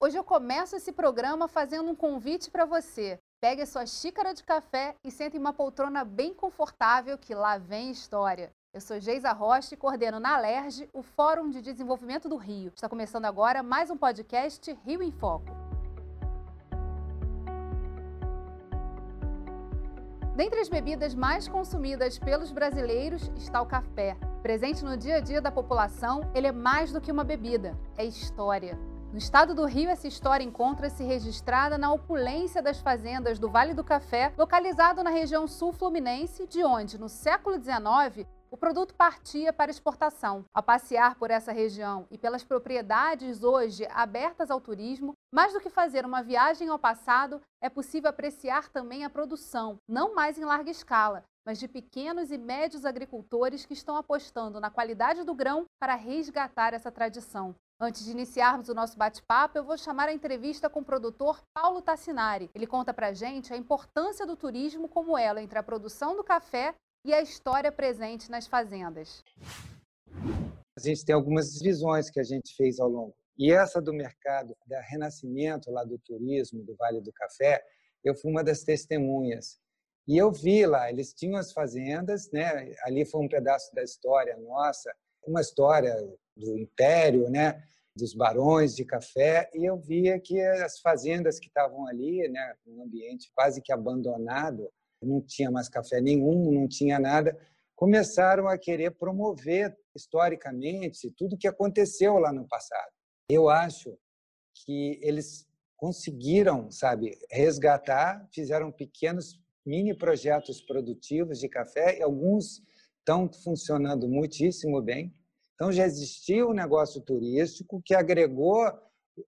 Hoje eu começo esse programa fazendo um convite para você. Pegue a sua xícara de café e sente em uma poltrona bem confortável que lá vem história. Eu sou Geisa Rocha e coordeno na Alerj o Fórum de Desenvolvimento do Rio. Está começando agora mais um podcast Rio em Foco. Dentre as bebidas mais consumidas pelos brasileiros está o café. Presente no dia a dia da população, ele é mais do que uma bebida, é história. No estado do Rio, essa história encontra-se registrada na opulência das fazendas do Vale do Café, localizado na região sul fluminense, de onde, no século XIX, o produto partia para exportação. A passear por essa região e pelas propriedades hoje abertas ao turismo, mais do que fazer uma viagem ao passado, é possível apreciar também a produção, não mais em larga escala, mas de pequenos e médios agricultores que estão apostando na qualidade do grão para resgatar essa tradição. Antes de iniciarmos o nosso bate-papo, eu vou chamar a entrevista com o produtor Paulo Tassinari. Ele conta pra gente a importância do turismo como elo entre a produção do café e a história presente nas fazendas. A gente tem algumas visões que a gente fez ao longo. E essa do mercado, da renascimento lá do turismo, do Vale do Café, eu fui uma das testemunhas. E eu vi lá, eles tinham as fazendas, né? ali foi um pedaço da história nossa, uma história do império, né? dos barões de café, e eu via que as fazendas que estavam ali, né, um ambiente quase que abandonado, não tinha mais café nenhum, não tinha nada, começaram a querer promover historicamente tudo que aconteceu lá no passado. Eu acho que eles conseguiram, sabe, resgatar, fizeram pequenos mini projetos produtivos de café, e alguns estão funcionando muitíssimo bem. Então, já existia um negócio turístico que agregou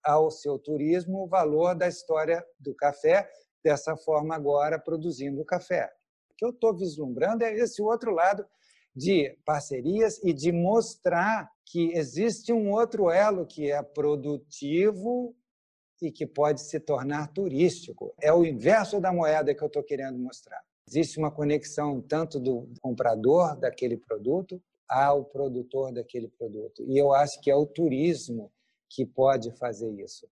ao seu turismo o valor da história do café, dessa forma agora produzindo café. O que eu estou vislumbrando é esse outro lado de parcerias e de mostrar que existe um outro elo que é produtivo e que pode se tornar turístico. É o inverso da moeda que eu estou querendo mostrar. Existe uma conexão tanto do comprador daquele produto ao produtor daquele produto. E eu acho que é o turismo que pode fazer isso.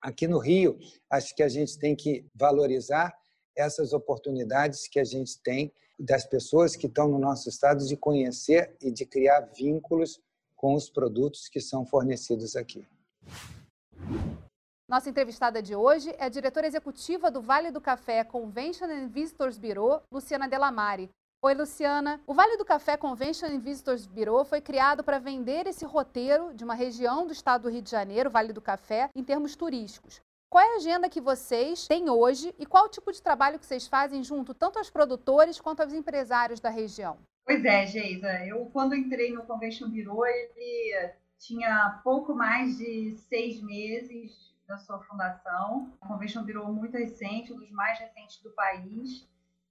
Aqui no Rio, acho que a gente tem que valorizar essas oportunidades que a gente tem das pessoas que estão no nosso estado de conhecer e de criar vínculos com os produtos que são fornecidos aqui. Nossa entrevistada de hoje é a diretora executiva do Vale do Café Convention and Visitors Bureau, Luciana Delamare. Oi, Luciana. O Vale do Café Convention and Visitors Bureau foi criado para vender esse roteiro de uma região do estado do Rio de Janeiro, Vale do Café, em termos turísticos. Qual é a agenda que vocês têm hoje e qual o tipo de trabalho que vocês fazem junto tanto aos produtores quanto aos empresários da região? Pois é, Geisa. Eu, quando entrei no Convention Bureau, ele tinha pouco mais de seis meses da sua fundação. O Convention Bureau muito recente, um dos mais recentes do país.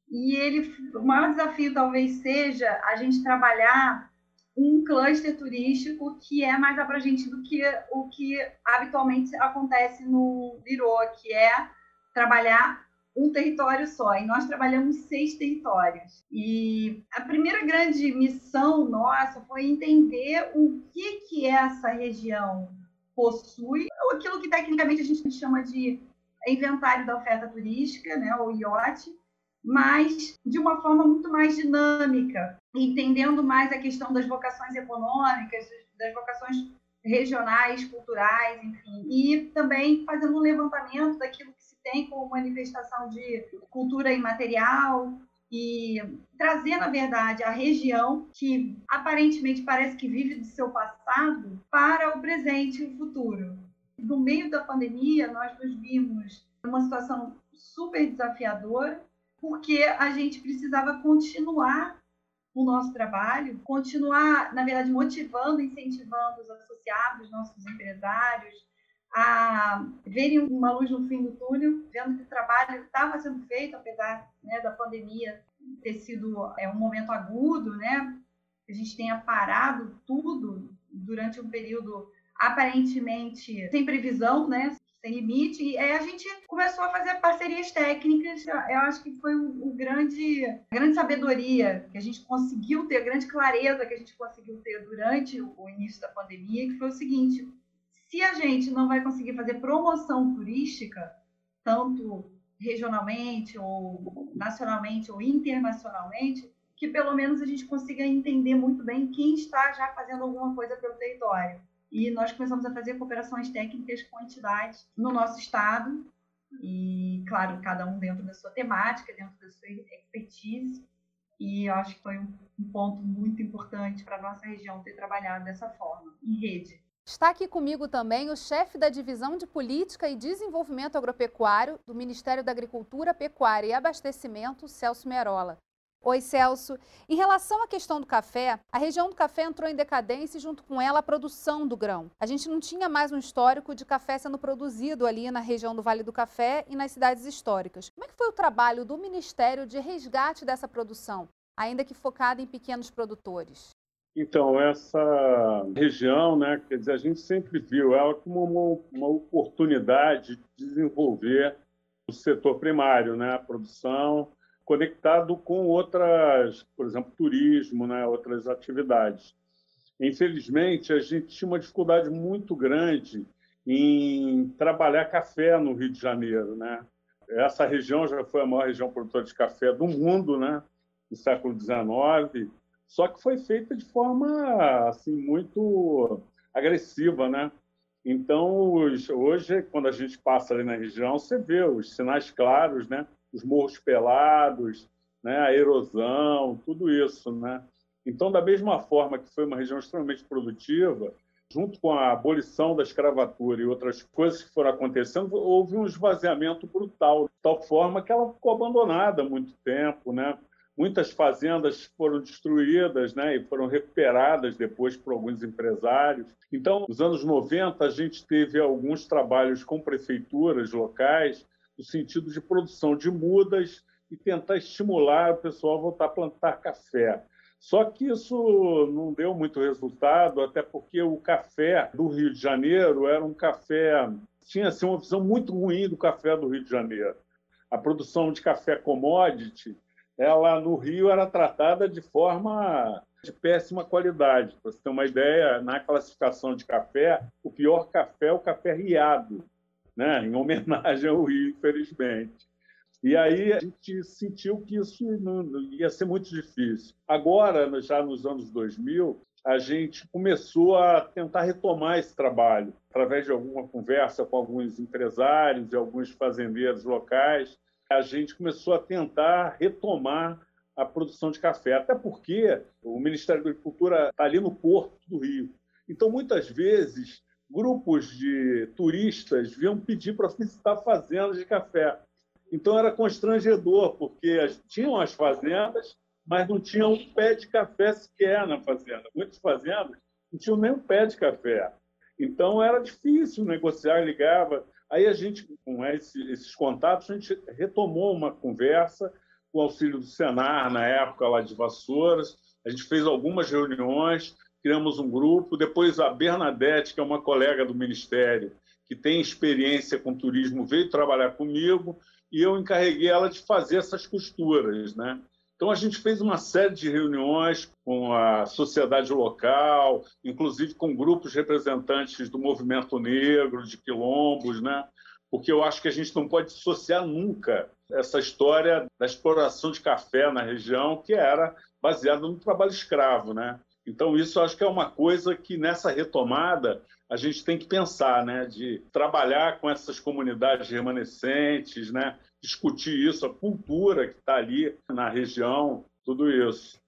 E ele, o maior desafio talvez seja a gente trabalhar um cluster turístico que é mais abrangente do que o que habitualmente acontece no Biro, que é trabalhar um território só. E nós trabalhamos seis territórios. E a primeira grande missão nossa foi entender o que, que essa região possui, aquilo que tecnicamente a gente chama de inventário da oferta turística, né, ou IOT, mas de uma forma muito mais dinâmica, entendendo mais a questão das vocações econômicas, das vocações regionais, culturais, enfim, e também fazendo um levantamento daquilo que se tem como manifestação de cultura imaterial e trazer, na verdade, a região que aparentemente parece que vive do seu passado para o presente e o futuro. No meio da pandemia, nós nos vimos numa situação super desafiadora, porque a gente precisava continuar o nosso trabalho, continuar, na verdade, motivando, incentivando os associados, nossos empresários, a verem uma luz no fim do túnel, vendo que o trabalho estava sendo feito, apesar né, da pandemia ter sido é, um momento agudo, né? A gente tenha parado tudo durante um período aparentemente sem previsão, né? Sem limite. E aí a gente começou a fazer parcerias técnicas. Eu acho que foi o, o grande, a grande sabedoria que a gente conseguiu ter, a grande clareza que a gente conseguiu ter durante o início da pandemia, que foi o seguinte: se a gente não vai conseguir fazer promoção turística, tanto regionalmente ou nacionalmente ou internacionalmente, que pelo menos a gente consiga entender muito bem quem está já fazendo alguma coisa pelo território. E nós começamos a fazer cooperações técnicas com entidades no nosso estado, e, claro, cada um dentro da sua temática, dentro da sua expertise. E eu acho que foi um, ponto muito importante para a nossa região ter trabalhado dessa forma, em rede. Está aqui comigo também o chefe da Divisão de Política e Desenvolvimento Agropecuário do Ministério da Agricultura, Pecuária e Abastecimento, Celso Merola. Oi, Celso. Em relação à questão do café, a região do café entrou em decadência e, junto com ela, a produção do grão. A gente não tinha mais um histórico de café sendo produzido ali na região do Vale do Café e nas cidades históricas. Como é que foi o trabalho do Ministério de resgate dessa produção, ainda que focada em pequenos produtores? Então, essa região, né, quer dizer, a gente sempre viu ela como uma, uma oportunidade de desenvolver o setor primário, né, a produção, conectado com outras, por exemplo, turismo, né, outras atividades. Infelizmente, a gente tinha uma dificuldade muito grande em trabalhar café no Rio de Janeiro, né? Essa região já foi a maior região produtora de café do mundo, né? No século XIX, só que foi feita de forma assim muito agressiva, né? Então, hoje, quando a gente passa ali na região, você vê os sinais claros, né? Os morros pelados, né, a erosão, tudo isso. Né? Então, da mesma forma que foi uma região extremamente produtiva, junto com a abolição da escravatura e outras coisas que foram acontecendo, houve um esvaziamento brutal, de tal forma que ela ficou abandonada há muito tempo. Né? Muitas fazendas foram destruídas né, e foram recuperadas depois por alguns empresários. Então, nos anos 90, a gente teve alguns trabalhos com prefeituras locais no sentido de produção de mudas e tentar estimular o pessoal a voltar a plantar café. Só que isso não deu muito resultado, até porque o café do Rio de Janeiro era um café. tinha assim, uma visão muito ruim do café do Rio de Janeiro. A produção de café commodity, ela no Rio era tratada de forma de péssima qualidade. Para você ter uma ideia, na classificação de café, o pior café é o café riado né, em homenagem ao Rio, infelizmente. E aí a gente sentiu que isso não, ia ser muito difícil. Agora, já nos anos 2000, a gente começou a tentar retomar esse trabalho através de alguma conversa com alguns empresários e alguns fazendeiros locais. A gente começou a tentar retomar a produção de café, até porque o Ministério da Agricultura está ali no porto do Rio. Então, muitas vezes, grupos de turistas vinham pedir para visitar fazendas de café. Então era constrangedor, porque tinham as fazendas, mas não tinham um pé de café sequer na fazenda. Muitas fazendas não tinham nem um pé de café. Então era difícil negociar, ligava. Aí a gente, com esses contatos, a gente retomou uma conversa com o auxílio do Senar, na época lá de Vassouras. A gente fez algumas reuniões, criamos um grupo. Depois a Bernadette, que é uma colega do Ministério, que tem experiência com turismo, veio trabalhar comigo e eu encarreguei ela de fazer essas costuras, né? Então a gente fez uma série de reuniões com a sociedade local, inclusive com grupos representantes do movimento negro, de quilombos, né? Porque eu acho que a gente não pode dissociar nunca essa história da exploração de café na região, que era baseada no trabalho escravo, né? Então, isso acho que é uma coisa que nessa retomada a gente tem que pensar, né? de trabalhar com essas comunidades remanescentes, né? discutir isso, a cultura que está ali na região, tudo isso.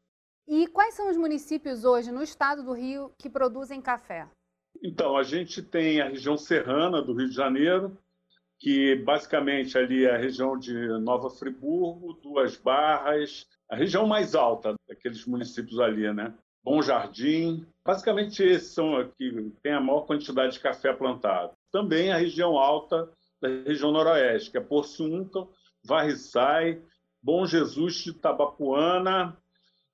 E quais são os municípios hoje no estado do Rio que produzem café? Então, a gente tem a região serrana do Rio de Janeiro, que basicamente ali é a região de Nova Friburgo, Duas Barras, a região mais alta daqueles municípios ali, né? Bom Jardim. Basicamente, esses são aqui, tem a maior quantidade de café plantado. Também a região alta da região noroeste, que é Porciúncula, Varriçai, Bom Jesus de Tabapuana,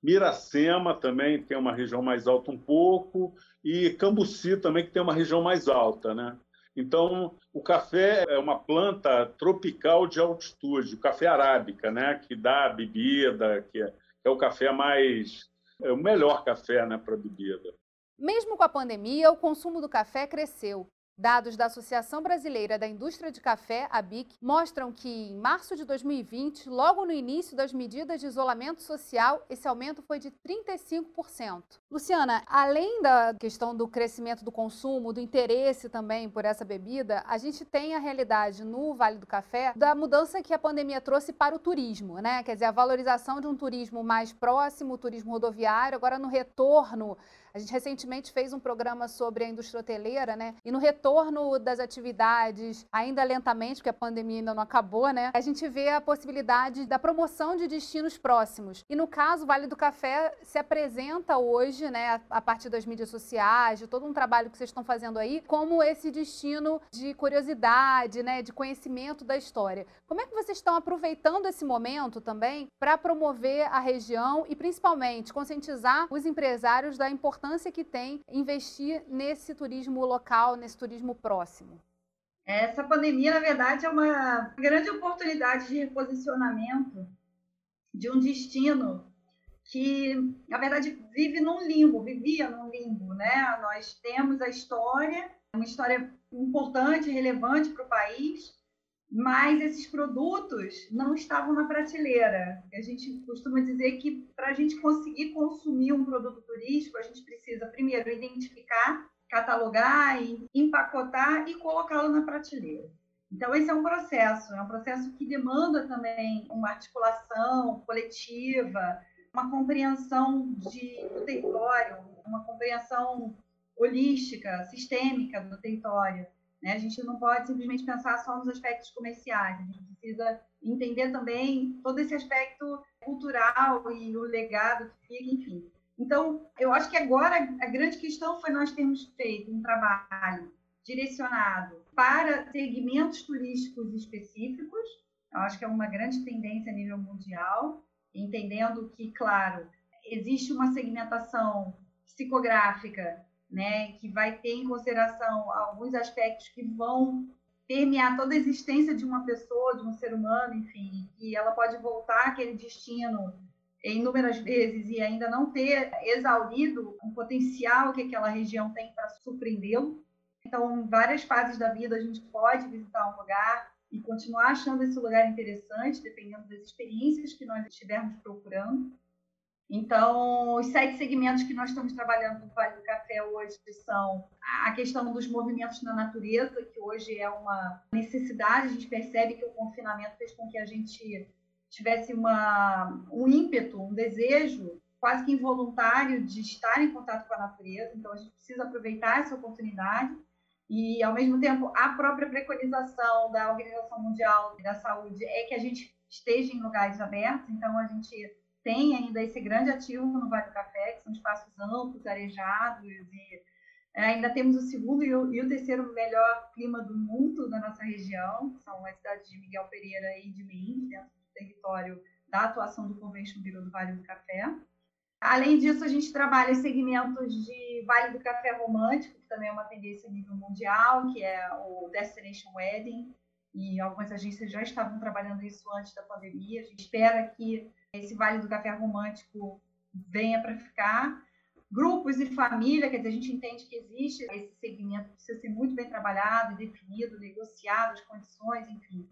Miracema também tem uma região mais alta um pouco, e Cambuci também, que tem uma região mais alta. Né? Então, o café é uma planta tropical de altitude, o café arábica, né? que dá bebida, que é, que é o café mais é o melhor café né, para bebida. Mesmo com a pandemia, o consumo do café cresceu. Dados da Associação Brasileira da Indústria de Café, a BIC, mostram que em março de 2020, logo no início das medidas de isolamento social, esse aumento foi de 35%. Luciana, além da questão do crescimento do consumo, do interesse também por essa bebida, a gente tem a realidade no Vale do Café da mudança que a pandemia trouxe para o turismo, né? Quer dizer, a valorização de um turismo mais próximo, o turismo rodoviário, agora no retorno a gente recentemente fez um programa sobre a indústria hoteleira, né? E no retorno das atividades, ainda lentamente, porque a pandemia ainda não acabou, né? A gente vê a possibilidade da promoção de destinos próximos. E no caso, o Vale do Café se apresenta hoje, né, a partir das mídias sociais, de todo um trabalho que vocês estão fazendo aí, como esse destino de curiosidade, né, de conhecimento da história. Como é que vocês estão aproveitando esse momento também para promover a região e principalmente conscientizar os empresários da importância importância que tem investir nesse turismo local, nesse turismo próximo? Essa pandemia, na verdade, é uma grande oportunidade de reposicionamento de um destino que, na verdade, vive num limbo, vivia num limbo, né? Nós temos a história, uma história importante, relevante para o país, mas esses produtos não estavam na prateleira. A gente costuma dizer que para a gente conseguir consumir um produto turístico, a gente precisa primeiro identificar, catalogar, empacotar e colocá-lo na prateleira. Então, esse é um processo, é um processo que demanda também uma articulação coletiva, uma compreensão de, do território, uma compreensão holística, sistêmica do território. Né? A gente não pode simplesmente pensar só nos aspectos comerciais, a gente precisa entender também todo esse aspecto cultural e o legado que fica, enfim. Então, eu acho que agora a grande questão foi nós termos feito um trabalho direcionado para segmentos turísticos específicos. Eu acho que é uma grande tendência a nível mundial, entendendo que, claro, existe uma segmentação psicográfica né, que vai ter em consideração alguns aspectos que vão permear toda a existência de uma pessoa, de um ser humano, enfim, que ela pode voltar àquele destino inúmeras vezes e ainda não ter exaurido o potencial que aquela região tem para surpreendê-lo. Então, em várias fases da vida, a gente pode visitar um lugar e continuar achando esse lugar interessante, dependendo das experiências que nós estivermos procurando. Então, os sete segmentos que nós estamos trabalhando no Vale do Café hoje são a questão dos movimentos na natureza, que hoje é uma necessidade, a gente percebe que o confinamento fez com que a gente tivesse uma, um ímpeto, um desejo quase que involuntário de estar em contato com a natureza, então a gente precisa aproveitar essa oportunidade. E, ao mesmo tempo, a própria preconização da Organização Mundial da Saúde é que a gente esteja em lugares abertos, então a gente tem ainda esse grande ativo no Vale do Café, que são espaços amplos, arejados, e é, ainda temos o segundo e o, terceiro melhor clima do mundo da nossa região, são as cidades de Miguel Pereira e de Mendes, dentro do território da atuação do Convention Bureau do Vale do Café. Além disso, a gente trabalha segmentos de Vale do Café Romântico, que também é uma tendência a nível mundial, que é o Destination Wedding, e algumas agências já estavam trabalhando isso antes da pandemia. A gente espera que esse Vale do Café Romântico venha para ficar. Grupos e família, quer dizer, a gente entende que existe esse segmento precisa ser muito bem trabalhado, definido, negociado, as condições, enfim.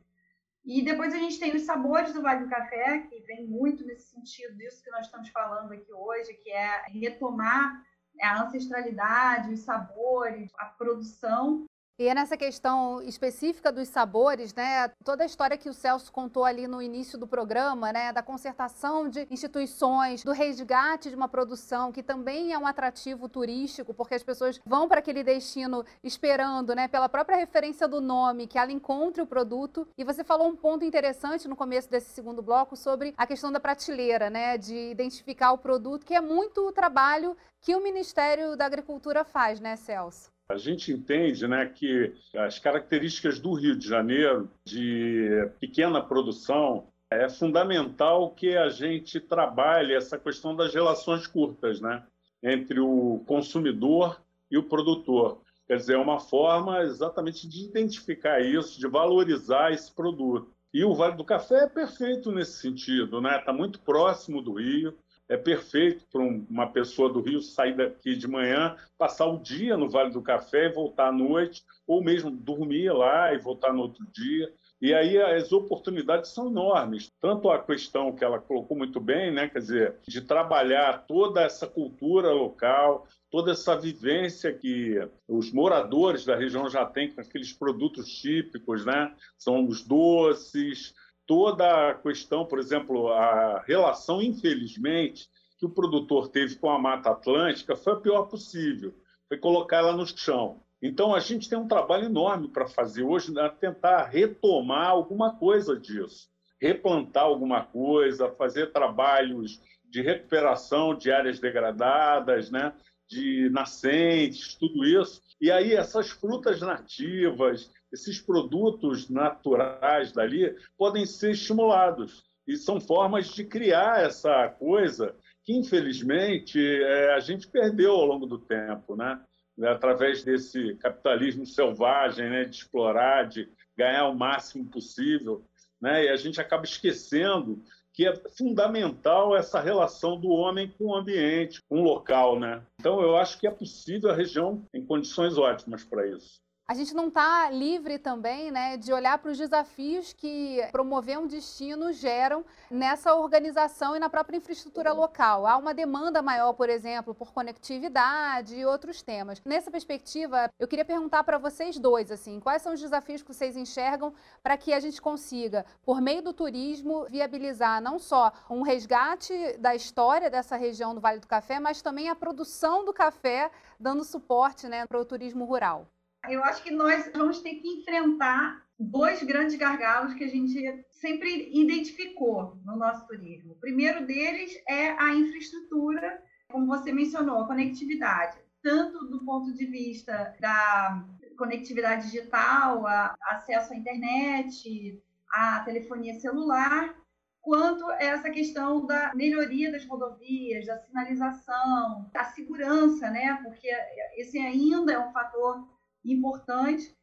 E depois a gente tem os sabores do Vale do Café, que vem muito nesse sentido disso que nós estamos falando aqui hoje, que é retomar a ancestralidade, os sabores, a produção e é nessa questão específica dos sabores, né? Toda a história que o Celso contou ali no início do programa, né? Da concertação de instituições, do resgate de uma produção que também é um atrativo turístico, porque as pessoas vão para aquele destino esperando, né? Pela própria referência do nome, que ela encontre o produto. E você falou um ponto interessante no começo desse segundo bloco sobre a questão da prateleira, né? De identificar o produto, que é muito o trabalho que o Ministério da Agricultura faz, né, Celso? A gente entende né, que as características do Rio de Janeiro, de pequena produção, é fundamental que a gente trabalhe essa questão das relações curtas né, entre o consumidor e o produtor. Quer dizer, é uma forma exatamente de identificar isso, de valorizar esse produto. E o Vale do Café é perfeito nesse sentido, né? Está muito próximo do Rio, é perfeito para uma pessoa do Rio sair daqui de manhã, passar o dia no Vale do Café e voltar à noite, ou mesmo dormir lá e voltar no outro dia. E aí as oportunidades são enormes. Tanto a questão que ela colocou muito bem, né, quer dizer, de trabalhar toda essa cultura local, toda essa vivência que os moradores da região já têm com aqueles produtos típicos, né? São os doces, toda a questão, por exemplo, a relação, infelizmente, que o produtor teve com a Mata Atlântica foi a pior possível. Foi colocar ela no chão. Então, a gente tem um trabalho enorme para fazer hoje, né? tentar retomar alguma coisa disso, replantar alguma coisa, fazer trabalhos de recuperação de áreas degradadas, né? De nascentes, tudo isso. E aí, essas frutas nativas, esses produtos naturais dali podem ser estimulados. E são formas de criar essa coisa que, infelizmente, é, a gente perdeu ao longo do tempo. Né? né, através desse capitalismo selvagem, né, de explorar, de ganhar o máximo possível, né, e a gente acaba esquecendo que é fundamental essa relação do homem com o ambiente, com o local, né? Então eu acho que é possível a região em condições ótimas para isso a gente não está livre também né, de olhar para os desafios que promover um destino geram nessa organização e na própria infraestrutura local. Há uma demanda maior, por exemplo, por conectividade e outros temas. Nessa perspectiva, eu queria perguntar para vocês dois, assim, quais são os desafios que vocês enxergam para que a gente consiga, por meio do turismo, viabilizar não só um resgate da história dessa região do Vale do Café, mas também a produção do café, dando suporte né, para o turismo rural. Eu acho que nós vamos ter que enfrentar dois grandes gargalos que a gente sempre identificou no nosso turismo. O primeiro deles é a infraestrutura, como você mencionou, a conectividade, tanto do ponto de vista da conectividade digital, acesso à internet, à telefonia celular, quanto essa questão da melhoria das rodovias, da sinalização, da segurança, né? Porque esse ainda é um fator importante,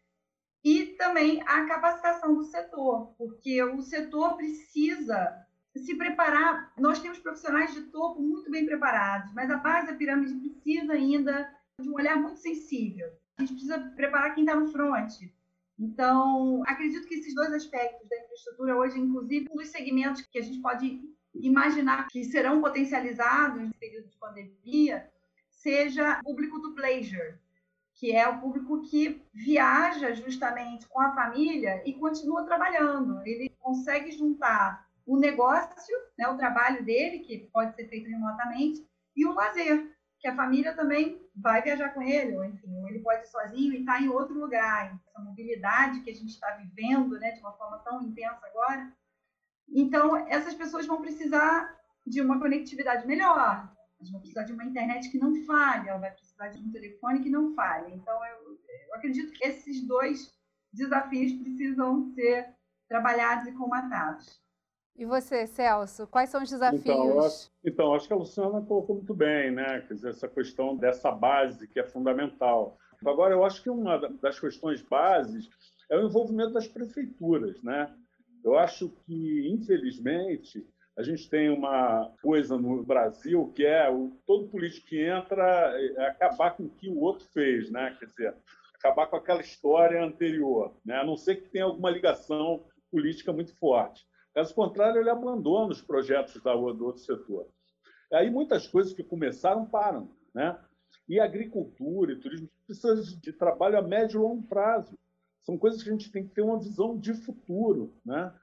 e também a capacitação do setor, porque o setor precisa se preparar. Nós temos profissionais de topo muito bem preparados, mas a base da pirâmide precisa ainda de um olhar muito sensível. A gente precisa preparar quem está no front. Então, acredito que esses dois aspectos da infraestrutura hoje, inclusive, um dos segmentos que a gente pode imaginar que serão potencializados no período de pandemia, seja público do pleasure, que é o público que viaja justamente com a família e continua trabalhando. Ele consegue juntar o negócio, né, o trabalho dele, que pode ser feito remotamente, e o lazer, que a família também vai viajar com ele, ou enfim, ele pode ir sozinho e estar tá em outro lugar. Essa mobilidade que a gente está vivendo né, de uma forma tão intensa agora. Então, essas pessoas vão precisar de uma conectividade melhor, elas vão precisar de uma internet que não falhe, ela vai precisar de um telefone que não falhe. Então, eu, eu acredito que esses dois desafios precisam ser trabalhados e comatados. E você, Celso, quais são os desafios? Então, acho, então, acho que a Luciana colocou muito bem, né? Quer dizer, essa questão dessa base que é fundamental. Agora, eu acho que uma das questões bases é o envolvimento das prefeituras, né? Eu acho que, infelizmente, a gente tem uma coisa no Brasil que é o, todo político que entra é acabar com o que o outro fez, né? Quer dizer, acabar com aquela história anterior, né? A não ser que tenha alguma ligação política muito forte. Caso contrário, ele abandona os projetos da, do outro setor. Aí muitas coisas que começaram param, né? E agricultura e turismo precisam de trabalho a médio e longo prazo. São coisas que a gente tem que ter uma visão de futuro, né?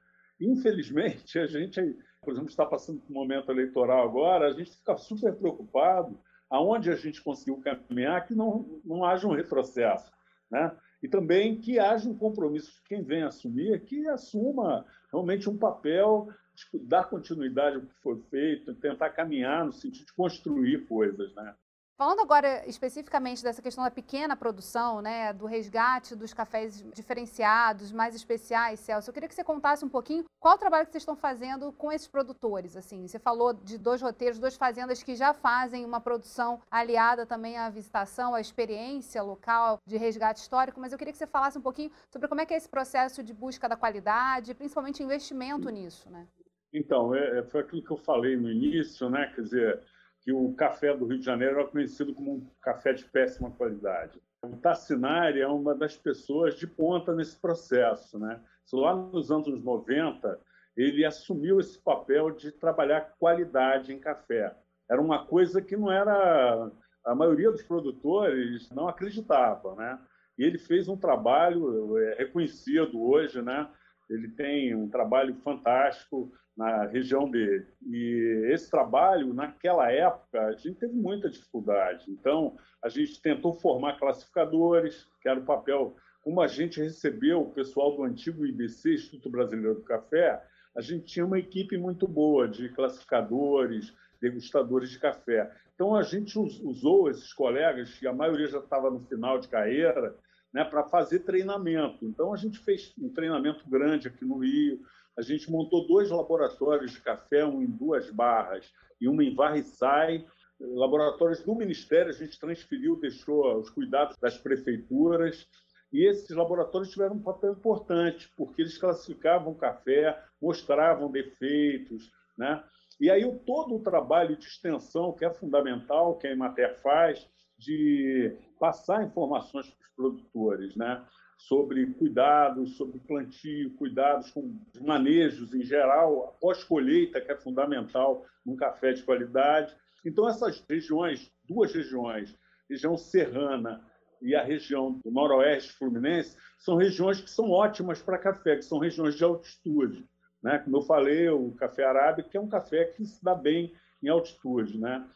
Infelizmente, a gente por exemplo, está passando por um momento eleitoral agora, a gente fica super preocupado aonde a gente conseguiu caminhar que não, não haja um retrocesso. Né? E também que haja um compromisso de quem vem assumir, que assuma realmente um papel de dar continuidade ao que foi feito, tentar caminhar no sentido de construir coisas. Né? Falando agora especificamente dessa questão da pequena produção, né, do resgate dos cafés diferenciados, mais especiais, Celso, eu queria que você contasse um pouquinho qual o trabalho que vocês estão fazendo com esses produtores. Assim, você falou de dois roteiros, duas fazendas que já fazem uma produção aliada também à visitação, à experiência local de resgate histórico, mas eu queria que você falasse um pouquinho sobre como é que é esse processo de busca da qualidade, principalmente investimento nisso, né? Então, é, é, foi aquilo que eu falei no início, né? Quer dizer, que o café do Rio de Janeiro era conhecido como um café de péssima qualidade. O Tassinari é uma das pessoas de ponta nesse processo, né? Lá nos anos 90, ele assumiu esse papel de trabalhar qualidade em café. Era uma coisa que não era a maioria dos produtores não acreditava, né? E ele fez um trabalho é, reconhecido hoje, né? Ele tem um trabalho fantástico na região dele. E esse trabalho, naquela época, a gente teve muita dificuldade. Então, a gente tentou formar classificadores, que era o papel. Como a gente recebeu o pessoal do antigo IBC, Instituto Brasileiro do Café, a gente tinha uma equipe muito boa de classificadores, degustadores de café. Então, a gente usou esses colegas, que a maioria já estava no final de carreira, né, para fazer treinamento. Então, a gente fez um treinamento grande aqui no Rio, a gente montou dois laboratórios de café, um em duas barras e uma em Varriçai, laboratórios do Ministério, a gente transferiu, deixou os cuidados das prefeituras, e esses laboratórios tiveram um papel importante, porque eles classificavam o café, mostravam defeitos, né? E aí todo o trabalho de extensão, que é fundamental, que a Emater faz, de passar informações para os produtores, né? sobre cuidados, sobre plantio, cuidados com manejos em geral, pós-colheita, que é fundamental num café de qualidade. Então, essas regiões, duas regiões, região serrana e a região do noroeste fluminense, são regiões que são ótimas para café, que são regiões de altitude. Né? Como eu falei, o café arábico é um café que se dá bem em altitude. Né?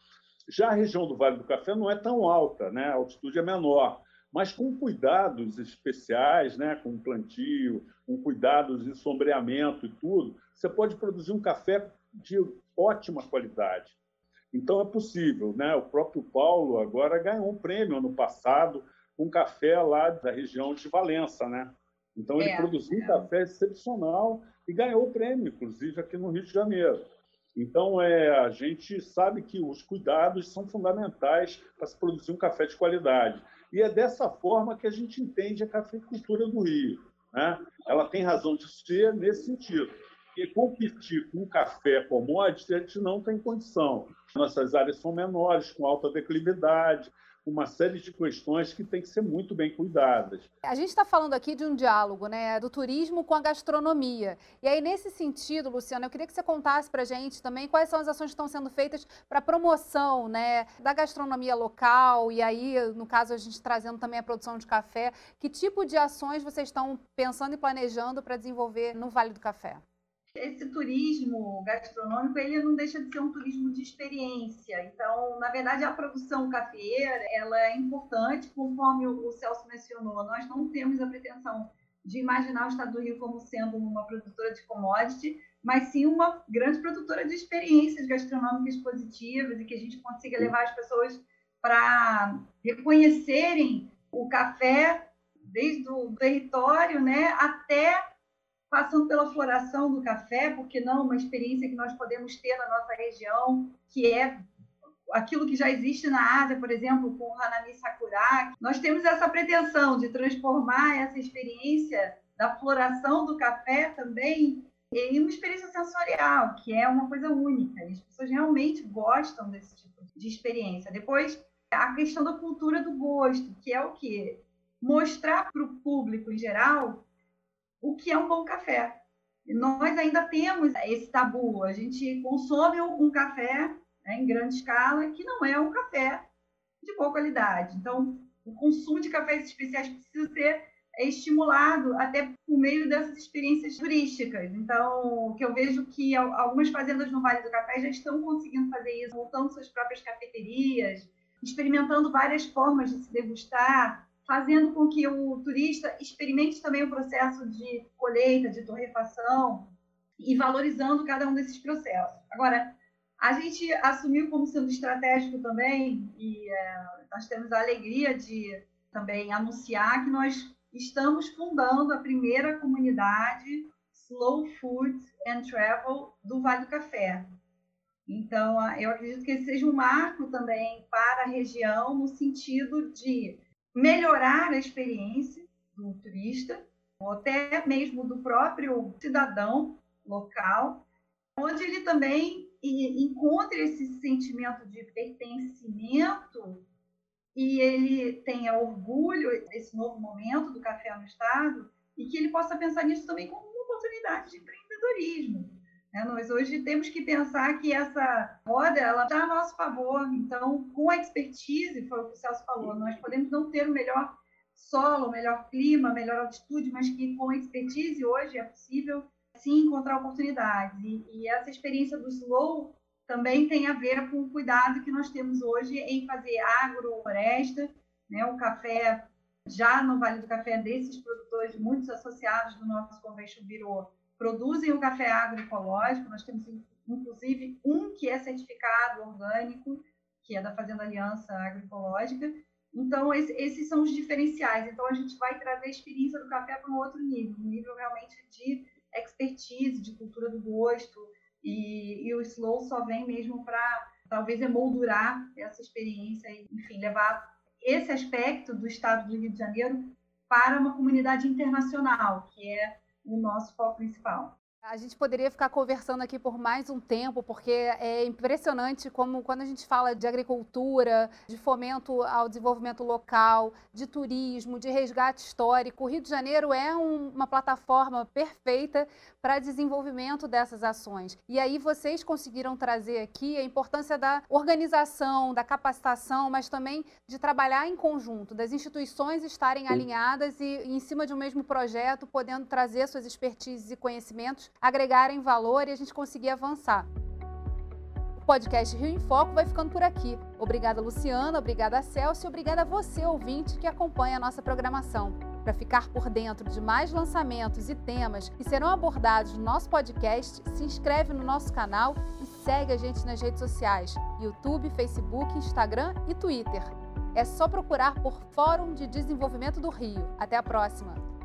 Já a região do Vale do Café não é tão alta, né? a altitude é menor, mas com cuidados especiais, né? com plantio, com cuidados de sombreamento e tudo, você pode produzir um café de ótima qualidade. Então é possível. Né? O próprio Paulo agora ganhou um prêmio ano passado com um café lá da região de Valença. Né? Então ele é, produziu é. um café excepcional e ganhou o prêmio, inclusive aqui no Rio de Janeiro. Então, é, a gente sabe que os cuidados são fundamentais para se produzir um café de qualidade. E é dessa forma que a gente entende a cafeicultura do Rio. Né? Ela tem razão de ser nesse sentido. Porque competir com um café commodity, a gente não tem condição. Nossas áreas são menores, com alta declividade, uma série de questões que têm que ser muito bem cuidadas. A gente está falando aqui de um diálogo, né, do turismo com a gastronomia. E aí, nesse sentido, Luciana, eu queria que você contasse para a gente também quais são as ações que estão sendo feitas para promoção, né, da gastronomia local. E aí, no caso, a gente trazendo também a produção de café. Que tipo de ações vocês estão pensando e planejando para desenvolver no Vale do Café? Esse turismo gastronômico ele não deixa de ser um turismo de experiência. Então, na verdade, a produção cafeeira ela é importante, conforme o Celso mencionou. Nós não temos a pretensão de imaginar o Estado do Rio como sendo uma produtora de commodity, mas sim uma grande produtora de experiências gastronômicas positivas e que a gente consiga levar as pessoas para reconhecerem o café desde o território, né, até passando pela floração do café, porque não uma experiência que nós podemos ter na nossa região, que é aquilo que já existe na Ásia, por exemplo, com o Hanami Sakura. Nós temos essa pretensão de transformar essa experiência da floração do café também em uma experiência sensorial, que é uma coisa única. As pessoas realmente gostam desse tipo de experiência. Depois, a questão da cultura do gosto, que é o quê? Mostrar para o público em geral o que é um bom café. Nós ainda temos esse tabu, a gente consome um café né, em grande escala que não é um café de boa qualidade. Então, o consumo de cafés especiais precisa ser estimulado até por meio dessas experiências turísticas. Então, que eu vejo que algumas fazendas no Vale do Café já estão conseguindo fazer isso, montando suas próprias cafeterias, experimentando várias formas de se degustar, fazendo com que o turista experimente também o processo de colheita, de torrefação e valorizando cada um desses processos. Agora, a gente assumiu como sendo estratégico também, e é, nós temos a alegria de também anunciar que nós estamos fundando a primeira comunidade Slow Food and Travel do Vale do Café. Então, eu acredito que esse seja um marco também para a região, no sentido de melhorar a experiência do turista, ou até mesmo do próprio cidadão local, onde ele também encontra esse sentimento de pertencimento e ele tenha orgulho desse novo momento do café no Estado e que ele possa pensar nisso também como uma oportunidade de empreendedorismo. É, nós hoje temos que pensar que essa roda ela está a nosso favor. Então, com a expertise, foi o que o Celso falou, nós podemos não ter o melhor solo, o melhor clima, a melhor altitude, mas que com a expertise hoje é possível sim encontrar oportunidades. E, e essa experiência do slow também tem a ver com o cuidado que nós temos hoje em fazer agrofloresta, né? O café já no Vale do Café desses produtores, muitos associados do nosso Convention Bureau, produzem o café agroecológico. Nós temos, inclusive, um que é certificado orgânico, que é da Fazenda Aliança Agroecológica. Então, esses são os diferenciais. Então, a gente vai trazer a experiência do café para um outro nível, um nível realmente de expertise, de cultura do gosto. E, e o Slow só vem mesmo para, talvez, emoldurar essa experiência e, enfim, levar esse aspecto do estado do Rio de Janeiro para uma comunidade internacional, que é o nosso foco principal. A gente poderia ficar conversando aqui por mais um tempo, porque é impressionante como, quando a gente fala de agricultura, de fomento ao desenvolvimento local, de turismo, de resgate histórico, o Rio de Janeiro é um, uma plataforma perfeita para desenvolvimento dessas ações. E aí vocês conseguiram trazer aqui a importância da organização, da capacitação, mas também de trabalhar em conjunto, das instituições estarem alinhadas e, e em cima de um mesmo projeto, podendo trazer suas expertises e conhecimentos agregarem valor e a gente conseguir avançar. O podcast Rio em Foco vai ficando por aqui. Obrigada, Luciana, obrigada, Celso e obrigada a você, ouvinte, que acompanha a nossa programação. Para ficar por dentro de mais lançamentos e temas que serão abordados no nosso podcast, se inscreve no nosso canal e segue a gente nas redes sociais: YouTube, Facebook, Instagram e Twitter. É só procurar por Fórum de Desenvolvimento do Rio. Até a próxima!